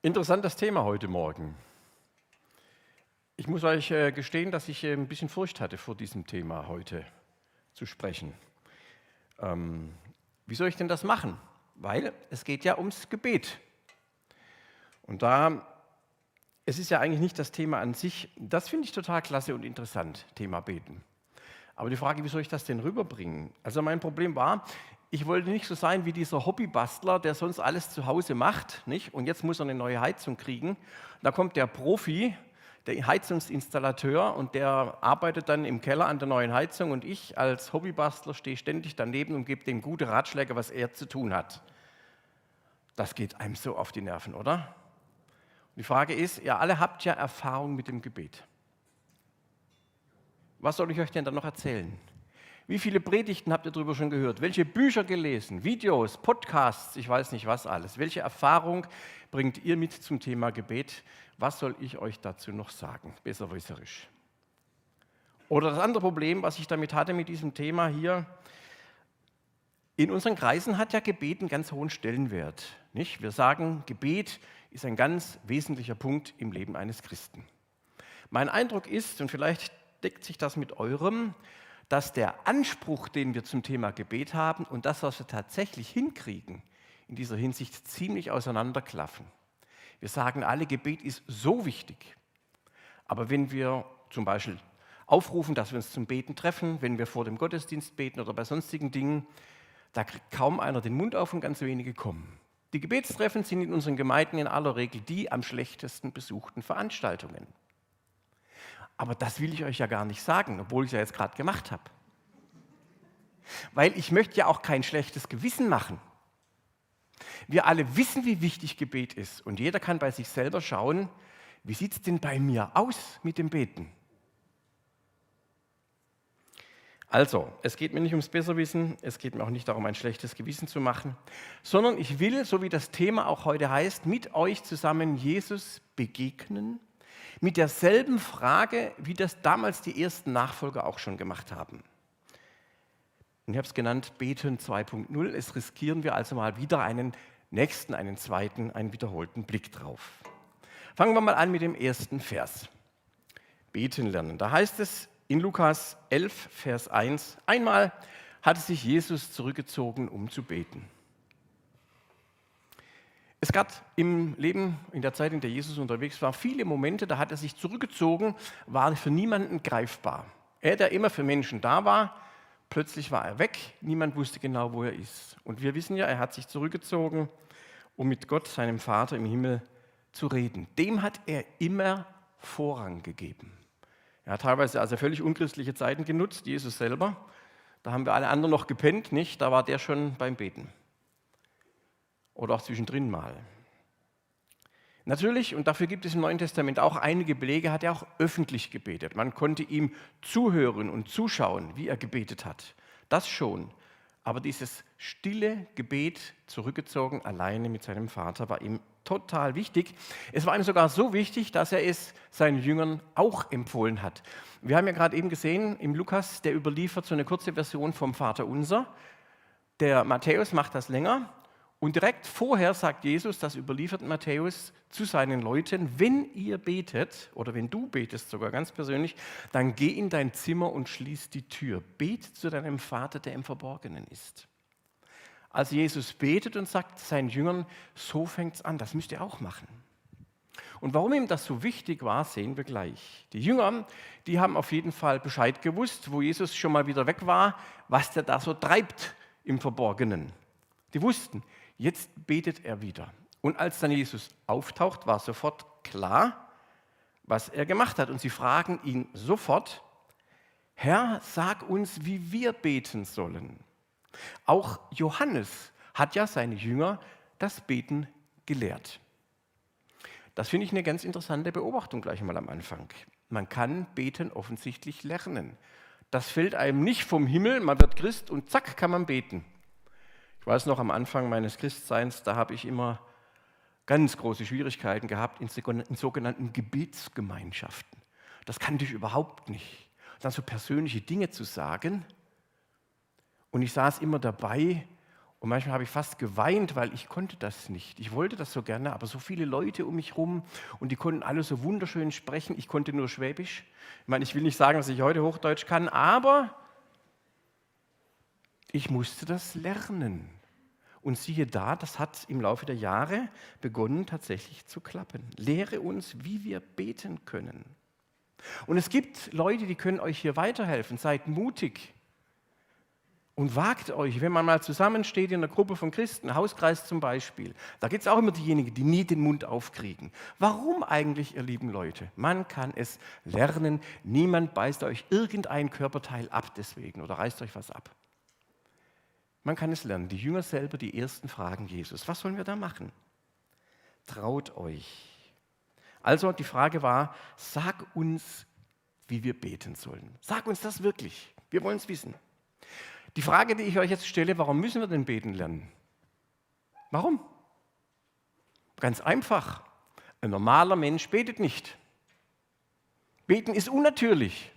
Interessantes Thema heute Morgen. Ich muss euch äh, gestehen, dass ich äh, ein bisschen Furcht hatte, vor diesem Thema heute zu sprechen. Ähm, wie soll ich denn das machen? Weil es geht ja ums Gebet. Und da, es ist ja eigentlich nicht das Thema an sich, das finde ich total klasse und interessant, Thema Beten. Aber die Frage, wie soll ich das denn rüberbringen? Also mein Problem war, ich wollte nicht so sein wie dieser Hobbybastler, der sonst alles zu Hause macht, nicht? Und jetzt muss er eine neue Heizung kriegen. Da kommt der Profi, der Heizungsinstallateur, und der arbeitet dann im Keller an der neuen Heizung. Und ich als Hobbybastler stehe ständig daneben und gebe dem gute Ratschläge, was er zu tun hat. Das geht einem so auf die Nerven, oder? Und die Frage ist, ihr alle habt ja Erfahrung mit dem Gebet. Was soll ich euch denn da noch erzählen? Wie viele Predigten habt ihr darüber schon gehört? Welche Bücher gelesen? Videos, Podcasts, ich weiß nicht was alles. Welche Erfahrung bringt ihr mit zum Thema Gebet? Was soll ich euch dazu noch sagen? Besserwisserisch. Oder das andere Problem, was ich damit hatte mit diesem Thema hier, in unseren Kreisen hat ja Gebet einen ganz hohen Stellenwert. Nicht? Wir sagen, Gebet ist ein ganz wesentlicher Punkt im Leben eines Christen. Mein Eindruck ist, und vielleicht deckt sich das mit eurem, dass der Anspruch, den wir zum Thema Gebet haben und das, was wir tatsächlich hinkriegen, in dieser Hinsicht ziemlich auseinanderklaffen. Wir sagen alle, Gebet ist so wichtig. Aber wenn wir zum Beispiel aufrufen, dass wir uns zum Beten treffen, wenn wir vor dem Gottesdienst beten oder bei sonstigen Dingen, da kriegt kaum einer den Mund auf und ganz wenige kommen. Die Gebetstreffen sind in unseren Gemeinden in aller Regel die am schlechtesten besuchten Veranstaltungen. Aber das will ich euch ja gar nicht sagen, obwohl ich es ja jetzt gerade gemacht habe. Weil ich möchte ja auch kein schlechtes Gewissen machen. Wir alle wissen, wie wichtig Gebet ist. Und jeder kann bei sich selber schauen, wie sieht es denn bei mir aus mit dem Beten? Also, es geht mir nicht ums Besserwissen, es geht mir auch nicht darum, ein schlechtes Gewissen zu machen, sondern ich will, so wie das Thema auch heute heißt, mit euch zusammen Jesus begegnen mit derselben Frage, wie das damals die ersten Nachfolger auch schon gemacht haben. Und ich habe es genannt Beten 2.0. Es riskieren wir also mal wieder einen nächsten, einen zweiten, einen wiederholten Blick drauf. Fangen wir mal an mit dem ersten Vers. Beten lernen. Da heißt es in Lukas 11, Vers 1, einmal hatte sich Jesus zurückgezogen, um zu beten. Es gab im Leben, in der Zeit, in der Jesus unterwegs war, viele Momente, da hat er sich zurückgezogen, war für niemanden greifbar. Er, der immer für Menschen da war, plötzlich war er weg, niemand wusste genau, wo er ist. Und wir wissen ja, er hat sich zurückgezogen, um mit Gott, seinem Vater im Himmel, zu reden. Dem hat er immer Vorrang gegeben. Er hat teilweise also völlig unchristliche Zeiten genutzt, Jesus selber. Da haben wir alle anderen noch gepennt, nicht? Da war der schon beim Beten oder auch zwischendrin mal. Natürlich, und dafür gibt es im Neuen Testament auch einige Belege, hat er auch öffentlich gebetet. Man konnte ihm zuhören und zuschauen, wie er gebetet hat. Das schon. Aber dieses stille Gebet, zurückgezogen, alleine mit seinem Vater, war ihm total wichtig. Es war ihm sogar so wichtig, dass er es seinen Jüngern auch empfohlen hat. Wir haben ja gerade eben gesehen, im Lukas, der überliefert so eine kurze Version vom Vater Unser. Der Matthäus macht das länger und direkt vorher sagt Jesus, das überliefert Matthäus zu seinen Leuten, wenn ihr betet oder wenn du betest sogar ganz persönlich, dann geh in dein Zimmer und schließ die Tür. Bet zu deinem Vater, der im Verborgenen ist. Also Jesus betet und sagt seinen Jüngern, so fängt es an, das müsst ihr auch machen. Und warum ihm das so wichtig war, sehen wir gleich. Die Jünger, die haben auf jeden Fall Bescheid gewusst, wo Jesus schon mal wieder weg war, was der da so treibt im Verborgenen. Die wussten, Jetzt betet er wieder. Und als dann Jesus auftaucht, war sofort klar, was er gemacht hat. Und sie fragen ihn sofort, Herr, sag uns, wie wir beten sollen. Auch Johannes hat ja seine Jünger das Beten gelehrt. Das finde ich eine ganz interessante Beobachtung gleich mal am Anfang. Man kann beten offensichtlich lernen. Das fällt einem nicht vom Himmel, man wird Christ und zack kann man beten weiß noch, am Anfang meines Christseins, da habe ich immer ganz große Schwierigkeiten gehabt in sogenannten Gebetsgemeinschaften. Das kannte ich überhaupt nicht. Dann so persönliche Dinge zu sagen. Und ich saß immer dabei Und manchmal habe ich fast geweint, weil ich konnte das nicht. Ich wollte das so gerne, aber so viele Leute um mich rum und die konnten alle so wunderschön sprechen. Ich konnte nur Schwäbisch. Ich meine, ich will nicht sagen, dass ich heute Hochdeutsch kann, aber ich musste das lernen. Und siehe da, das hat im Laufe der Jahre begonnen tatsächlich zu klappen. Lehre uns, wie wir beten können. Und es gibt Leute, die können euch hier weiterhelfen. Seid mutig. Und wagt euch, wenn man mal zusammensteht in einer Gruppe von Christen, Hauskreis zum Beispiel, da gibt es auch immer diejenigen, die nie den Mund aufkriegen. Warum eigentlich, ihr lieben Leute? Man kann es lernen. Niemand beißt euch irgendein Körperteil ab deswegen oder reißt euch was ab. Man kann es lernen. Die Jünger selber, die ersten fragen Jesus, was sollen wir da machen? Traut euch. Also die Frage war, sag uns, wie wir beten sollen. Sag uns das wirklich. Wir wollen es wissen. Die Frage, die ich euch jetzt stelle, warum müssen wir denn beten lernen? Warum? Ganz einfach. Ein normaler Mensch betet nicht. Beten ist unnatürlich.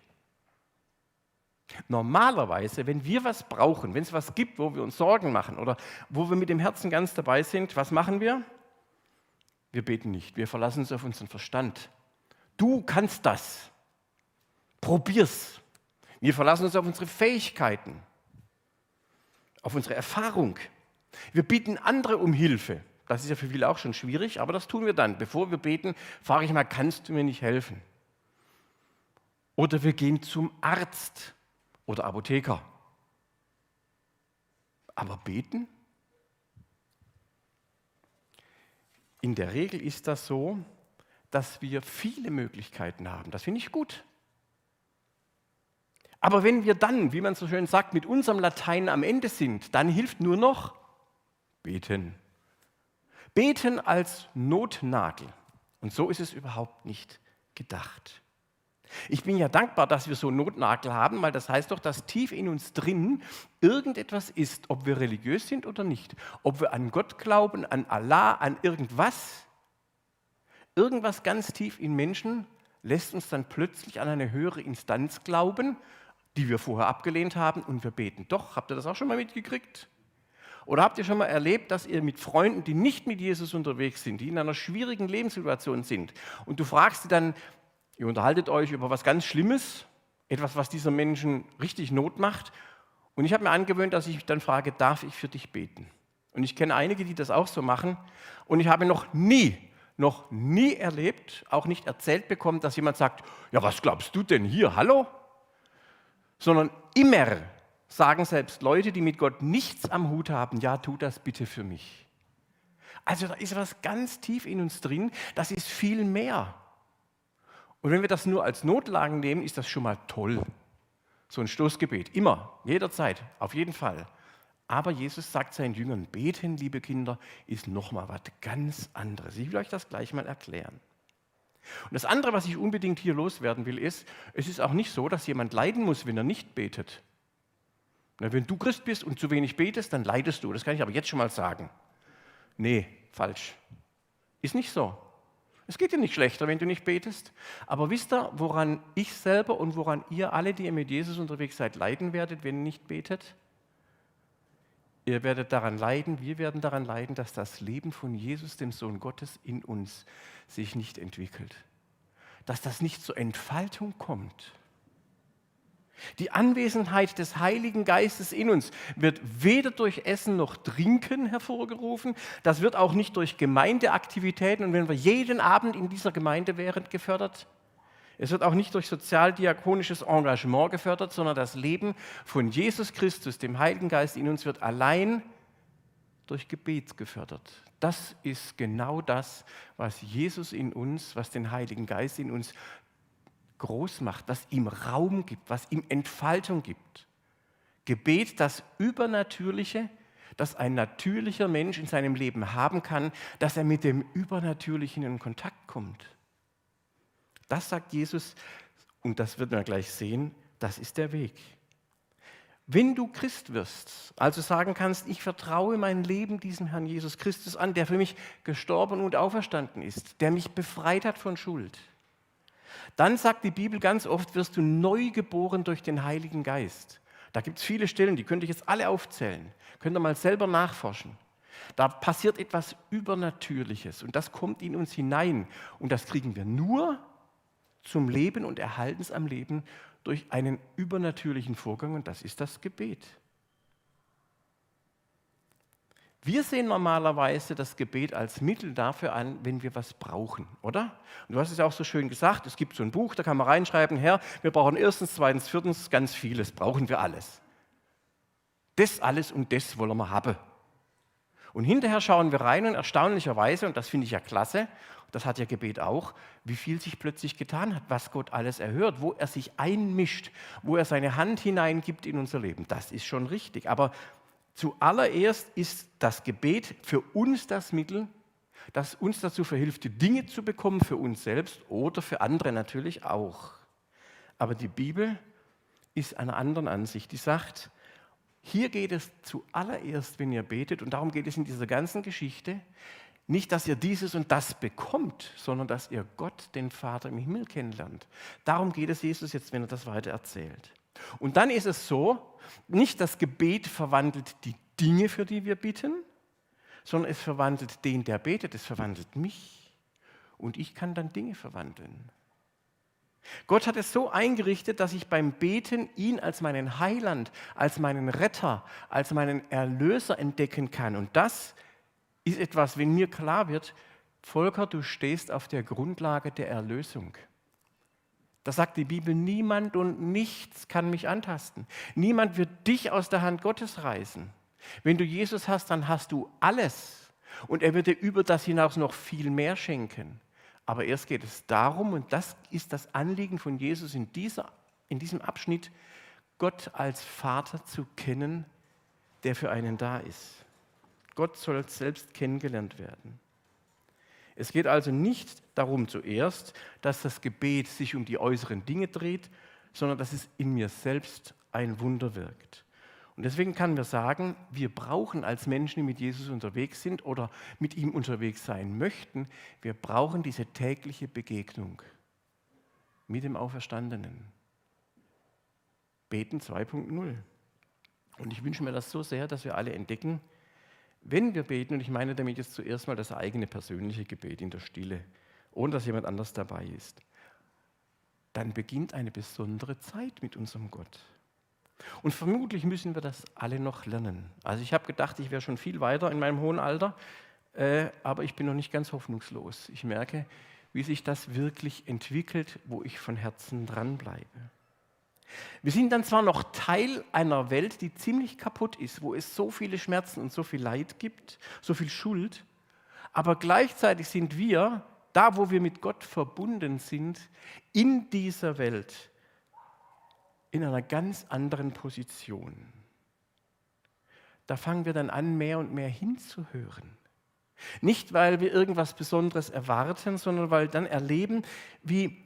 Normalerweise, wenn wir was brauchen, wenn es was gibt, wo wir uns Sorgen machen oder wo wir mit dem Herzen ganz dabei sind, was machen wir? Wir beten nicht. Wir verlassen uns auf unseren Verstand. Du kannst das. Probier's. Wir verlassen uns auf unsere Fähigkeiten auf unsere Erfahrung. Wir bitten andere um Hilfe. Das ist ja für viele auch schon schwierig, aber das tun wir dann. Bevor wir beten, frage ich mal, kannst du mir nicht helfen? Oder wir gehen zum Arzt oder Apotheker. Aber beten? In der Regel ist das so, dass wir viele Möglichkeiten haben. Das finde ich gut. Aber wenn wir dann, wie man so schön sagt, mit unserem Latein am Ende sind, dann hilft nur noch beten. Beten als Notnagel. Und so ist es überhaupt nicht gedacht. Ich bin ja dankbar, dass wir so Notnagel haben, weil das heißt doch, dass tief in uns drin irgendetwas ist, ob wir religiös sind oder nicht, ob wir an Gott glauben, an Allah, an irgendwas. Irgendwas ganz tief in Menschen lässt uns dann plötzlich an eine höhere Instanz glauben die wir vorher abgelehnt haben und wir beten. Doch, habt ihr das auch schon mal mitgekriegt? Oder habt ihr schon mal erlebt, dass ihr mit Freunden, die nicht mit Jesus unterwegs sind, die in einer schwierigen Lebenssituation sind, und du fragst sie dann, ihr unterhaltet euch über was ganz Schlimmes, etwas, was dieser Menschen richtig Not macht, und ich habe mir angewöhnt, dass ich dann frage, darf ich für dich beten? Und ich kenne einige, die das auch so machen, und ich habe noch nie, noch nie erlebt, auch nicht erzählt bekommen, dass jemand sagt, ja, was glaubst du denn hier? Hallo? sondern immer sagen selbst Leute, die mit Gott nichts am Hut haben, ja, tu das bitte für mich. Also da ist was ganz tief in uns drin, das ist viel mehr. Und wenn wir das nur als Notlagen nehmen, ist das schon mal toll. So ein Stoßgebet, immer, jederzeit, auf jeden Fall. Aber Jesus sagt seinen Jüngern, beten, liebe Kinder, ist nochmal was ganz anderes. Ich will euch das gleich mal erklären. Und das andere, was ich unbedingt hier loswerden will, ist, es ist auch nicht so, dass jemand leiden muss, wenn er nicht betet. wenn du Christ bist und zu wenig betest, dann leidest du. Das kann ich aber jetzt schon mal sagen. Nee, falsch. Ist nicht so. Es geht dir nicht schlechter, wenn du nicht betest. Aber wisst ihr, woran ich selber und woran ihr alle, die ihr mit Jesus unterwegs seid, leiden werdet, wenn ihr nicht betet? Ihr werdet daran leiden, wir werden daran leiden, dass das Leben von Jesus, dem Sohn Gottes, in uns sich nicht entwickelt. Dass das nicht zur Entfaltung kommt. Die Anwesenheit des Heiligen Geistes in uns wird weder durch Essen noch Trinken hervorgerufen, das wird auch nicht durch Gemeindeaktivitäten und wenn wir jeden Abend in dieser Gemeinde wären gefördert, es wird auch nicht durch sozialdiakonisches Engagement gefördert, sondern das Leben von Jesus Christus, dem Heiligen Geist in uns, wird allein durch Gebet gefördert. Das ist genau das, was Jesus in uns, was den Heiligen Geist in uns groß macht, das ihm Raum gibt, was ihm Entfaltung gibt. Gebet, das Übernatürliche, das ein natürlicher Mensch in seinem Leben haben kann, dass er mit dem Übernatürlichen in Kontakt kommt. Das sagt Jesus und das wird man gleich sehen, das ist der Weg. Wenn du Christ wirst, also sagen kannst, ich vertraue mein Leben diesem Herrn Jesus Christus an, der für mich gestorben und auferstanden ist, der mich befreit hat von Schuld, dann sagt die Bibel ganz oft, wirst du neu geboren durch den Heiligen Geist. Da gibt es viele Stellen, die könnte ich jetzt alle aufzählen. Könnt ihr mal selber nachforschen. Da passiert etwas Übernatürliches und das kommt in uns hinein. Und das kriegen wir nur zum Leben und erhalten es am Leben durch einen übernatürlichen Vorgang und das ist das Gebet. Wir sehen normalerweise das Gebet als Mittel dafür an, wenn wir was brauchen, oder? Und du hast es ja auch so schön gesagt, es gibt so ein Buch, da kann man reinschreiben, Herr, wir brauchen erstens, zweitens, viertens, ganz vieles, brauchen wir alles. Das alles und das wollen wir haben. Und hinterher schauen wir rein und erstaunlicherweise, und das finde ich ja klasse, das hat ja Gebet auch, wie viel sich plötzlich getan hat, was Gott alles erhört, wo er sich einmischt, wo er seine Hand hineingibt in unser Leben. Das ist schon richtig. Aber zuallererst ist das Gebet für uns das Mittel, das uns dazu verhilft, die Dinge zu bekommen für uns selbst oder für andere natürlich auch. Aber die Bibel ist einer anderen Ansicht. Die sagt, hier geht es zuallererst, wenn ihr betet, und darum geht es in dieser ganzen Geschichte, nicht, dass ihr dieses und das bekommt, sondern dass ihr Gott, den Vater im Himmel kennenlernt. Darum geht es Jesus jetzt, wenn er das weiter erzählt. Und dann ist es so, nicht das Gebet verwandelt die Dinge, für die wir bitten, sondern es verwandelt den, der betet, es verwandelt mich. Und ich kann dann Dinge verwandeln. Gott hat es so eingerichtet, dass ich beim Beten ihn als meinen Heiland, als meinen Retter, als meinen Erlöser entdecken kann. Und das ist etwas, wenn mir klar wird, Volker, du stehst auf der Grundlage der Erlösung. Da sagt die Bibel, niemand und nichts kann mich antasten. Niemand wird dich aus der Hand Gottes reißen. Wenn du Jesus hast, dann hast du alles. Und er wird dir über das hinaus noch viel mehr schenken. Aber erst geht es darum, und das ist das Anliegen von Jesus in, dieser, in diesem Abschnitt, Gott als Vater zu kennen, der für einen da ist. Gott soll selbst kennengelernt werden. Es geht also nicht darum zuerst, dass das Gebet sich um die äußeren Dinge dreht, sondern dass es in mir selbst ein Wunder wirkt. Und deswegen kann wir sagen, wir brauchen als Menschen, die mit Jesus unterwegs sind oder mit ihm unterwegs sein möchten, wir brauchen diese tägliche Begegnung mit dem Auferstandenen. Beten 2.0. Und ich wünsche mir das so sehr, dass wir alle entdecken, wenn wir beten, und ich meine damit jetzt zuerst mal das eigene persönliche Gebet in der Stille, ohne dass jemand anders dabei ist, dann beginnt eine besondere Zeit mit unserem Gott. Und vermutlich müssen wir das alle noch lernen. Also ich habe gedacht, ich wäre schon viel weiter in meinem hohen Alter, äh, aber ich bin noch nicht ganz hoffnungslos. Ich merke, wie sich das wirklich entwickelt, wo ich von Herzen dranbleibe. Wir sind dann zwar noch Teil einer Welt, die ziemlich kaputt ist, wo es so viele Schmerzen und so viel Leid gibt, so viel Schuld, aber gleichzeitig sind wir, da wo wir mit Gott verbunden sind, in dieser Welt in einer ganz anderen Position. Da fangen wir dann an, mehr und mehr hinzuhören. Nicht, weil wir irgendwas Besonderes erwarten, sondern weil dann erleben, wie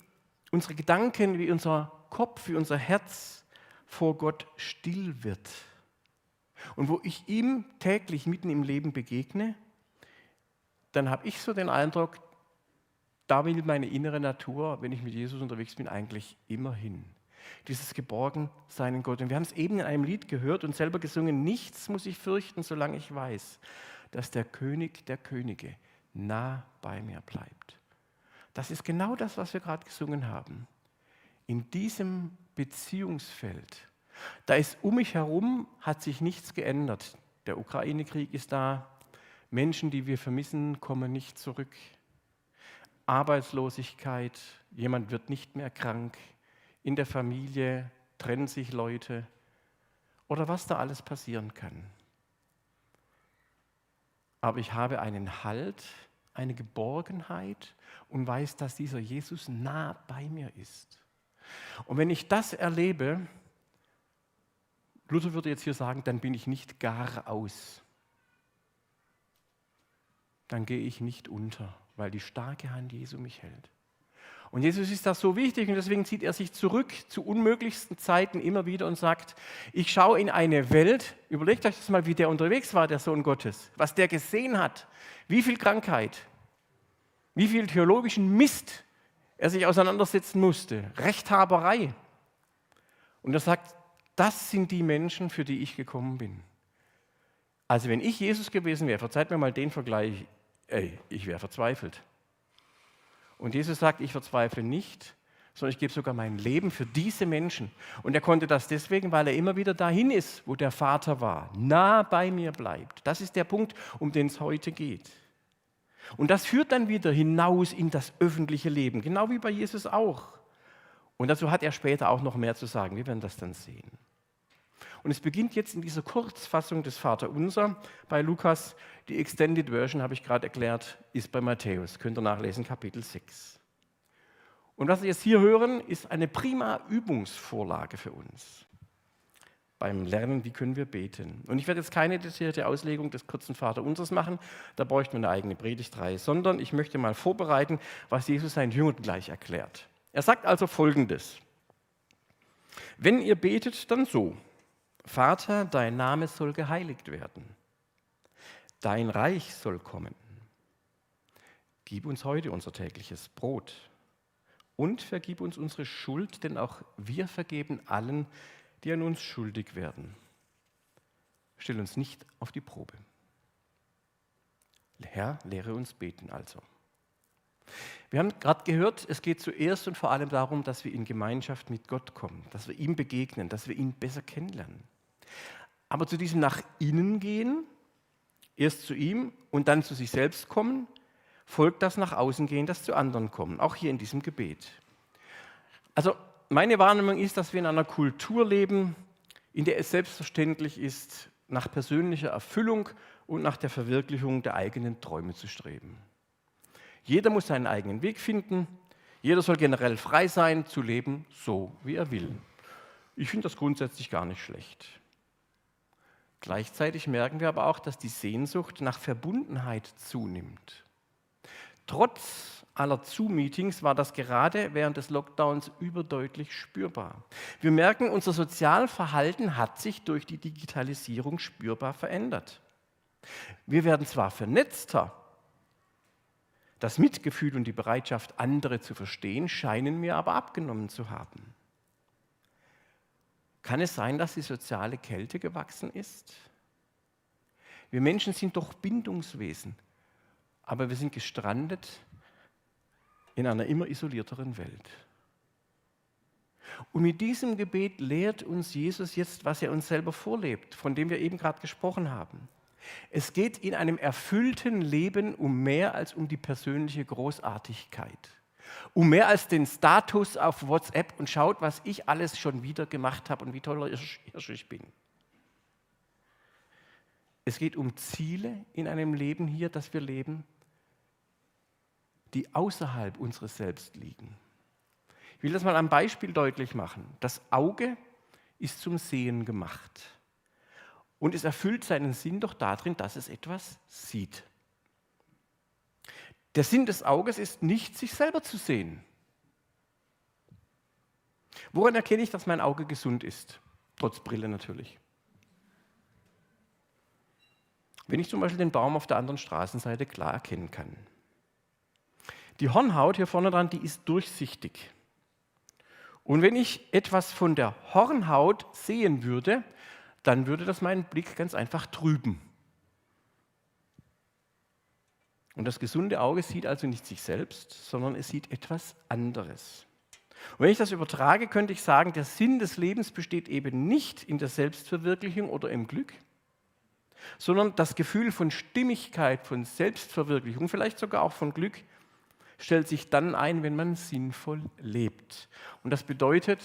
unsere Gedanken, wie unser Kopf, wie unser Herz vor Gott still wird. Und wo ich ihm täglich mitten im Leben begegne, dann habe ich so den Eindruck, da will meine innere Natur, wenn ich mit Jesus unterwegs bin, eigentlich immer hin. Dieses Geborgensein in Gott. Und wir haben es eben in einem Lied gehört und selber gesungen, nichts muss ich fürchten, solange ich weiß, dass der König der Könige nah bei mir bleibt. Das ist genau das, was wir gerade gesungen haben in diesem Beziehungsfeld, da ist um mich herum, hat sich nichts geändert. Der Ukraine-Krieg ist da, Menschen, die wir vermissen, kommen nicht zurück. Arbeitslosigkeit, jemand wird nicht mehr krank, in der Familie trennen sich Leute oder was da alles passieren kann. Aber ich habe einen Halt, eine Geborgenheit und weiß, dass dieser Jesus nah bei mir ist. Und wenn ich das erlebe, Luther würde jetzt hier sagen, dann bin ich nicht gar aus. Dann gehe ich nicht unter, weil die starke Hand Jesu mich hält. Und Jesus ist das so wichtig und deswegen zieht er sich zurück zu unmöglichsten Zeiten immer wieder und sagt, ich schaue in eine Welt, überlegt euch das mal, wie der unterwegs war, der Sohn Gottes, was der gesehen hat, wie viel Krankheit, wie viel theologischen Mist er sich auseinandersetzen musste. Rechthaberei. Und er sagt, Das sind die Menschen, für die ich gekommen bin. Also wenn ich Jesus gewesen wäre, verzeiht mir mal den Vergleich, ey, ich wäre verzweifelt. Und Jesus sagt, ich verzweifle nicht, sondern ich gebe sogar mein Leben für diese Menschen. Und er konnte das deswegen, weil er immer wieder dahin ist, wo der Vater war, nah bei mir bleibt. Das ist der Punkt, um den es heute geht. Und das führt dann wieder hinaus in das öffentliche Leben, genau wie bei Jesus auch. Und dazu hat er später auch noch mehr zu sagen. Wir werden das dann sehen. Und es beginnt jetzt in dieser Kurzfassung des Vaterunser bei Lukas. Die Extended Version, habe ich gerade erklärt, ist bei Matthäus. Könnt ihr nachlesen, Kapitel 6. Und was wir jetzt hier hören, ist eine prima Übungsvorlage für uns beim Lernen, wie können wir beten. Und ich werde jetzt keine detaillierte Auslegung des kurzen Vaterunsers machen, da bräuchten wir eine eigene Predigtreihe, sondern ich möchte mal vorbereiten, was Jesus seinen Jüngern gleich erklärt. Er sagt also Folgendes. Wenn ihr betet, dann so. Vater, dein Name soll geheiligt werden. Dein Reich soll kommen. Gib uns heute unser tägliches Brot und vergib uns unsere Schuld, denn auch wir vergeben allen, die an uns schuldig werden. Stell uns nicht auf die Probe. Herr, lehre uns beten also. Wir haben gerade gehört, es geht zuerst und vor allem darum, dass wir in Gemeinschaft mit Gott kommen, dass wir ihm begegnen, dass wir ihn besser kennenlernen. Aber zu diesem nach innen gehen, erst zu ihm und dann zu sich selbst kommen, folgt das nach außen gehen, das zu anderen kommen, auch hier in diesem Gebet. Also meine Wahrnehmung ist, dass wir in einer Kultur leben, in der es selbstverständlich ist, nach persönlicher Erfüllung und nach der Verwirklichung der eigenen Träume zu streben. Jeder muss seinen eigenen Weg finden, jeder soll generell frei sein zu leben, so wie er will. Ich finde das grundsätzlich gar nicht schlecht. Gleichzeitig merken wir aber auch, dass die Sehnsucht nach Verbundenheit zunimmt. Trotz aller Zoom-Meetings war das gerade während des Lockdowns überdeutlich spürbar. Wir merken, unser Sozialverhalten hat sich durch die Digitalisierung spürbar verändert. Wir werden zwar vernetzter, das Mitgefühl und die Bereitschaft, andere zu verstehen, scheinen mir aber abgenommen zu haben. Kann es sein, dass die soziale Kälte gewachsen ist? Wir Menschen sind doch Bindungswesen aber wir sind gestrandet in einer immer isolierteren Welt. Und mit diesem Gebet lehrt uns Jesus jetzt, was er uns selber vorlebt, von dem wir eben gerade gesprochen haben. Es geht in einem erfüllten Leben um mehr als um die persönliche Großartigkeit, um mehr als den Status auf WhatsApp und schaut, was ich alles schon wieder gemacht habe und wie toller Hirsch ich bin. Es geht um Ziele in einem Leben hier, das wir leben, die außerhalb unseres Selbst liegen. Ich will das mal am Beispiel deutlich machen. Das Auge ist zum Sehen gemacht. Und es erfüllt seinen Sinn doch darin, dass es etwas sieht. Der Sinn des Auges ist nicht, sich selber zu sehen. Woran erkenne ich, dass mein Auge gesund ist? Trotz Brille natürlich. Wenn ich zum Beispiel den Baum auf der anderen Straßenseite klar erkennen kann. Die Hornhaut hier vorne dran, die ist durchsichtig. Und wenn ich etwas von der Hornhaut sehen würde, dann würde das meinen Blick ganz einfach trüben. Und das gesunde Auge sieht also nicht sich selbst, sondern es sieht etwas anderes. Und wenn ich das übertrage, könnte ich sagen, der Sinn des Lebens besteht eben nicht in der Selbstverwirklichung oder im Glück, sondern das Gefühl von Stimmigkeit, von Selbstverwirklichung, vielleicht sogar auch von Glück, stellt sich dann ein, wenn man sinnvoll lebt. Und das bedeutet,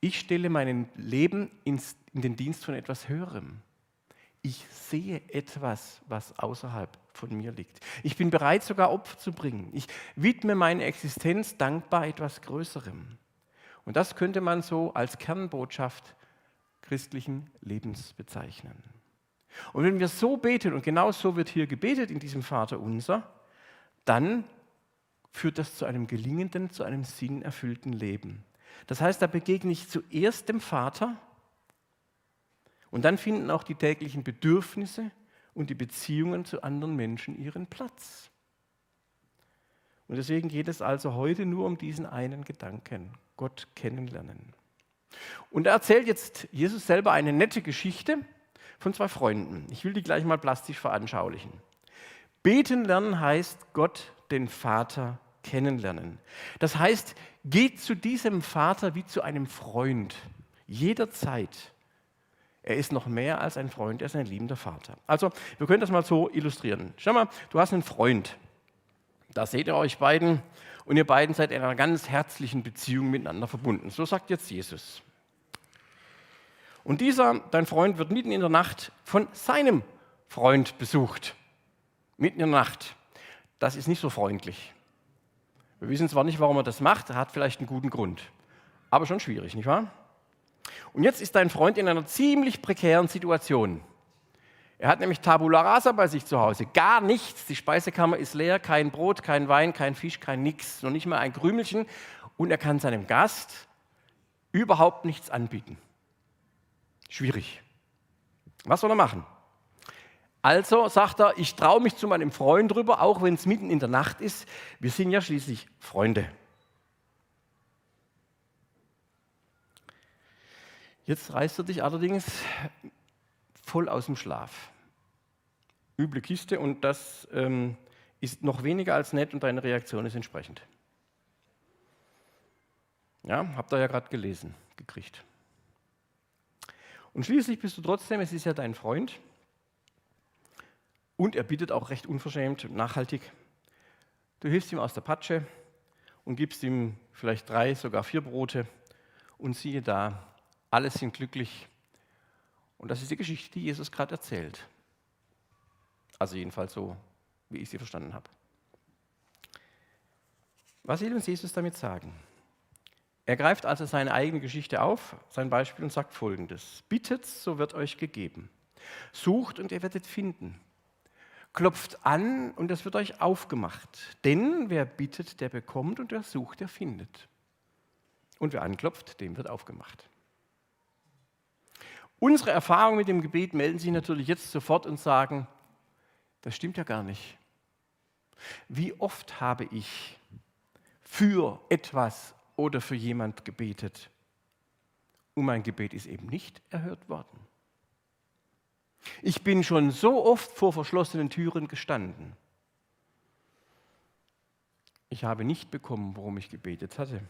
ich stelle mein Leben in den Dienst von etwas Höherem. Ich sehe etwas, was außerhalb von mir liegt. Ich bin bereit, sogar Opfer zu bringen. Ich widme meine Existenz dankbar etwas Größerem. Und das könnte man so als Kernbotschaft christlichen Lebens bezeichnen. Und wenn wir so beten, und genau so wird hier gebetet in diesem Vater unser, dann führt das zu einem gelingenden, zu einem sinnerfüllten Leben. Das heißt, da begegne ich zuerst dem Vater und dann finden auch die täglichen Bedürfnisse und die Beziehungen zu anderen Menschen ihren Platz. Und deswegen geht es also heute nur um diesen einen Gedanken, Gott kennenlernen. Und er erzählt jetzt Jesus selber eine nette Geschichte von zwei Freunden. Ich will die gleich mal plastisch veranschaulichen. Beten lernen heißt Gott, den Vater, kennenlernen. Das heißt, geht zu diesem Vater wie zu einem Freund, jederzeit. Er ist noch mehr als ein Freund, er ist ein liebender Vater. Also, wir können das mal so illustrieren. Schau mal, du hast einen Freund. Da seht ihr euch beiden und ihr beiden seid in einer ganz herzlichen Beziehung miteinander verbunden. So sagt jetzt Jesus. Und dieser, dein Freund, wird mitten in der Nacht von seinem Freund besucht. Mitten in der Nacht. Das ist nicht so freundlich. Wir wissen zwar nicht, warum er das macht, er hat vielleicht einen guten Grund. Aber schon schwierig, nicht wahr? Und jetzt ist dein Freund in einer ziemlich prekären Situation. Er hat nämlich Tabula rasa bei sich zu Hause. Gar nichts. Die Speisekammer ist leer. Kein Brot, kein Wein, kein Fisch, kein Nix. Noch nicht mal ein Krümelchen. Und er kann seinem Gast überhaupt nichts anbieten. Schwierig. Was soll er machen? Also sagt er, ich traue mich zu meinem Freund rüber, auch wenn es mitten in der Nacht ist. Wir sind ja schließlich Freunde. Jetzt reißt er dich allerdings voll aus dem Schlaf. Üble Kiste und das ähm, ist noch weniger als nett und deine Reaktion ist entsprechend. Ja, habt ihr ja gerade gelesen, gekriegt. Und schließlich bist du trotzdem, es ist ja dein Freund und er bittet auch recht unverschämt, nachhaltig. Du hilfst ihm aus der Patsche und gibst ihm vielleicht drei, sogar vier Brote und siehe da, alle sind glücklich und das ist die Geschichte, die Jesus gerade erzählt. Also jedenfalls so, wie ich sie verstanden habe. Was will uns Jesus damit sagen? Er greift also seine eigene Geschichte auf, sein Beispiel und sagt folgendes. Bittet, so wird euch gegeben. Sucht und ihr werdet finden. Klopft an und es wird euch aufgemacht. Denn wer bittet, der bekommt und wer sucht, der findet. Und wer anklopft, dem wird aufgemacht. Unsere Erfahrungen mit dem Gebet melden sich natürlich jetzt sofort und sagen, das stimmt ja gar nicht. Wie oft habe ich für etwas oder für jemand gebetet und mein Gebet ist eben nicht erhört worden. Ich bin schon so oft vor verschlossenen Türen gestanden. Ich habe nicht bekommen, worum ich gebetet hatte.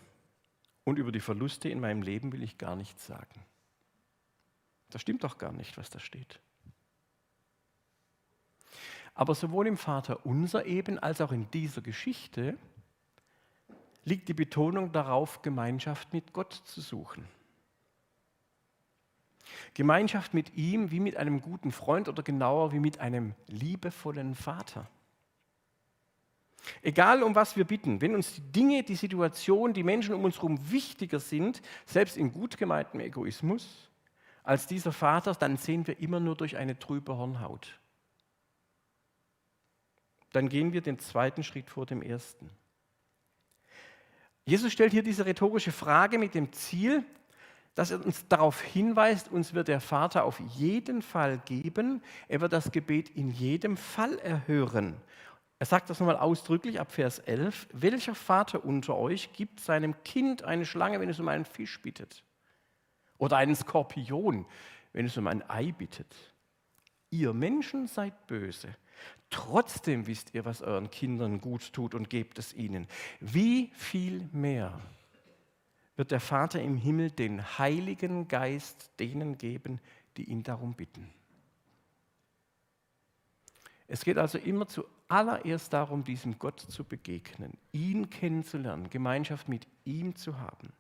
Und über die Verluste in meinem Leben will ich gar nichts sagen. Das stimmt doch gar nicht, was da steht. Aber sowohl im Vater unser eben als auch in dieser Geschichte liegt die Betonung darauf, Gemeinschaft mit Gott zu suchen. Gemeinschaft mit ihm wie mit einem guten Freund oder genauer wie mit einem liebevollen Vater. Egal um was wir bitten, wenn uns die Dinge, die Situation, die Menschen um uns herum wichtiger sind, selbst in gut gemeintem Egoismus, als dieser Vater, dann sehen wir immer nur durch eine trübe Hornhaut. Dann gehen wir den zweiten Schritt vor dem ersten. Jesus stellt hier diese rhetorische Frage mit dem Ziel, dass er uns darauf hinweist, uns wird der Vater auf jeden Fall geben, er wird das Gebet in jedem Fall erhören. Er sagt das nochmal ausdrücklich ab Vers 11, welcher Vater unter euch gibt seinem Kind eine Schlange, wenn es um einen Fisch bittet? Oder einen Skorpion, wenn es um ein Ei bittet. Ihr Menschen seid böse. Trotzdem wisst ihr, was euren Kindern gut tut und gebt es ihnen. Wie viel mehr wird der Vater im Himmel den Heiligen Geist denen geben, die ihn darum bitten. Es geht also immer zuallererst darum, diesem Gott zu begegnen, ihn kennenzulernen, Gemeinschaft mit ihm zu haben.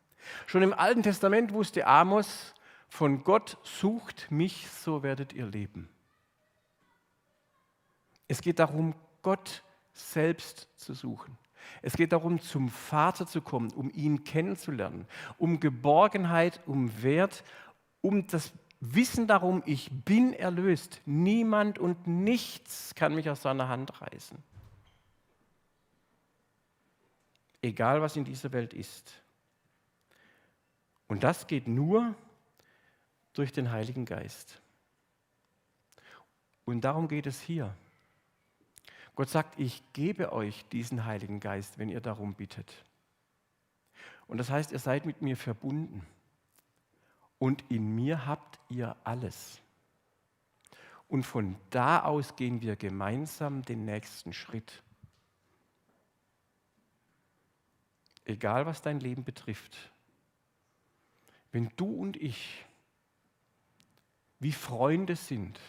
Schon im Alten Testament wusste Amos, von Gott sucht mich, so werdet ihr leben. Es geht darum, Gott selbst zu suchen. Es geht darum, zum Vater zu kommen, um ihn kennenzulernen, um Geborgenheit, um Wert, um das Wissen darum, ich bin erlöst. Niemand und nichts kann mich aus seiner Hand reißen. Egal was in dieser Welt ist. Und das geht nur durch den Heiligen Geist. Und darum geht es hier. Gott sagt, ich gebe euch diesen Heiligen Geist, wenn ihr darum bittet. Und das heißt, ihr seid mit mir verbunden. und in mir habt ihr alles. Und von da aus gehen wir gemeinsam den nächsten Schritt. Egal was dein Leben betrifft. Wenn du und ich wie Freunde sind,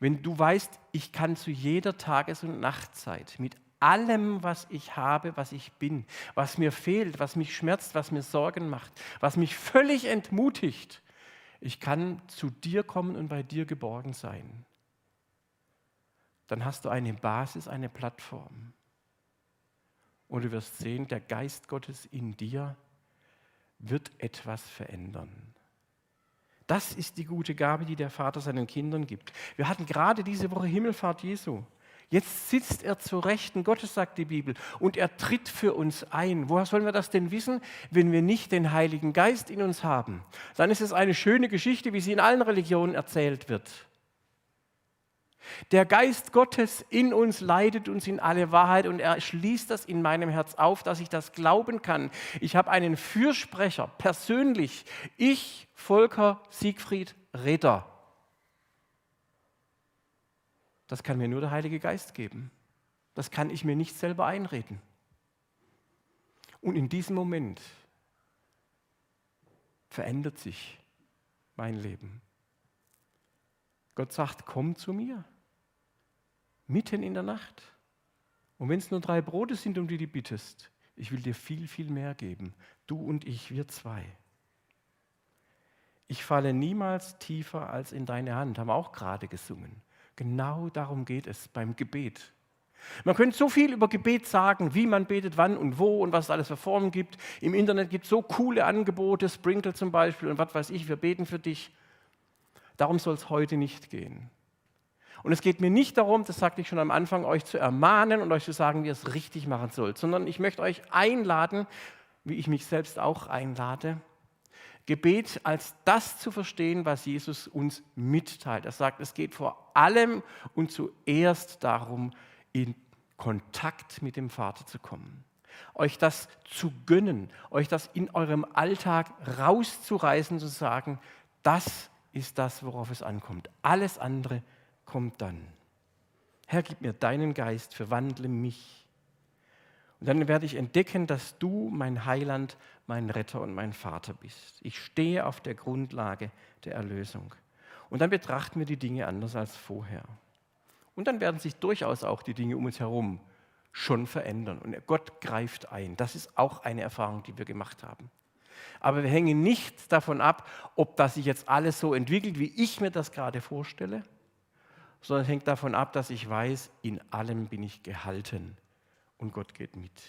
wenn du weißt, ich kann zu jeder Tages- und Nachtzeit mit allem, was ich habe, was ich bin, was mir fehlt, was mich schmerzt, was mir Sorgen macht, was mich völlig entmutigt, ich kann zu dir kommen und bei dir geborgen sein. Dann hast du eine Basis, eine Plattform. Und du wirst sehen, der Geist Gottes in dir wird etwas verändern. Das ist die gute Gabe, die der Vater seinen Kindern gibt. Wir hatten gerade diese Woche Himmelfahrt Jesu. Jetzt sitzt er zu Rechten Gottes, sagt die Bibel, und er tritt für uns ein. Woher sollen wir das denn wissen, wenn wir nicht den Heiligen Geist in uns haben? Dann ist es eine schöne Geschichte, wie sie in allen Religionen erzählt wird. Der Geist Gottes in uns leitet uns in alle Wahrheit und er schließt das in meinem Herz auf, dass ich das glauben kann. Ich habe einen Fürsprecher, persönlich. Ich, Volker Siegfried Redder. Das kann mir nur der Heilige Geist geben. Das kann ich mir nicht selber einreden. Und in diesem Moment verändert sich mein Leben. Gott sagt, komm zu mir, mitten in der Nacht. Und wenn es nur drei Brote sind, um die du bittest, ich will dir viel, viel mehr geben. Du und ich, wir zwei. Ich falle niemals tiefer als in deine Hand, haben wir auch gerade gesungen. Genau darum geht es beim Gebet. Man könnte so viel über Gebet sagen, wie man betet, wann und wo und was es alles für Formen gibt. Im Internet gibt es so coole Angebote, Sprinkle zum Beispiel und was weiß ich, wir beten für dich. Darum soll es heute nicht gehen. Und es geht mir nicht darum, das sagte ich schon am Anfang, euch zu ermahnen und euch zu sagen, wie ihr es richtig machen sollt, sondern ich möchte euch einladen, wie ich mich selbst auch einlade, Gebet als das zu verstehen, was Jesus uns mitteilt. Er sagt, es geht vor allem und zuerst darum, in Kontakt mit dem Vater zu kommen. Euch das zu gönnen, euch das in eurem Alltag rauszureißen, zu sagen, das ist das, worauf es ankommt. Alles andere kommt dann. Herr, gib mir deinen Geist, verwandle mich und dann werde ich entdecken, dass du mein Heiland, mein Retter und mein Vater bist. Ich stehe auf der Grundlage der Erlösung. Und dann betrachten wir die Dinge anders als vorher. Und dann werden sich durchaus auch die Dinge um uns herum schon verändern. Und Gott greift ein. Das ist auch eine Erfahrung, die wir gemacht haben. Aber wir hängen nicht davon ab, ob das sich jetzt alles so entwickelt, wie ich mir das gerade vorstelle, sondern hängt davon ab, dass ich weiß, in allem bin ich gehalten und Gott geht mit.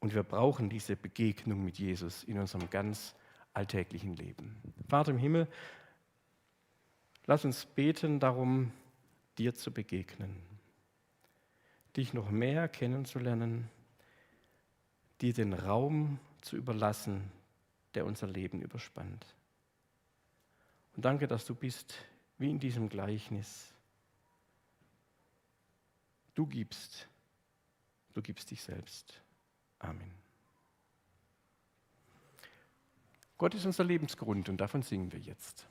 Und wir brauchen diese Begegnung mit Jesus in unserem ganz alltäglichen Leben. Vater im Himmel, lass uns beten darum, dir zu begegnen, dich noch mehr kennenzulernen, dir den Raum zu überlassen, der unser Leben überspannt. Und danke, dass du bist wie in diesem Gleichnis. Du gibst du gibst dich selbst. Amen. Gott ist unser Lebensgrund und davon singen wir jetzt.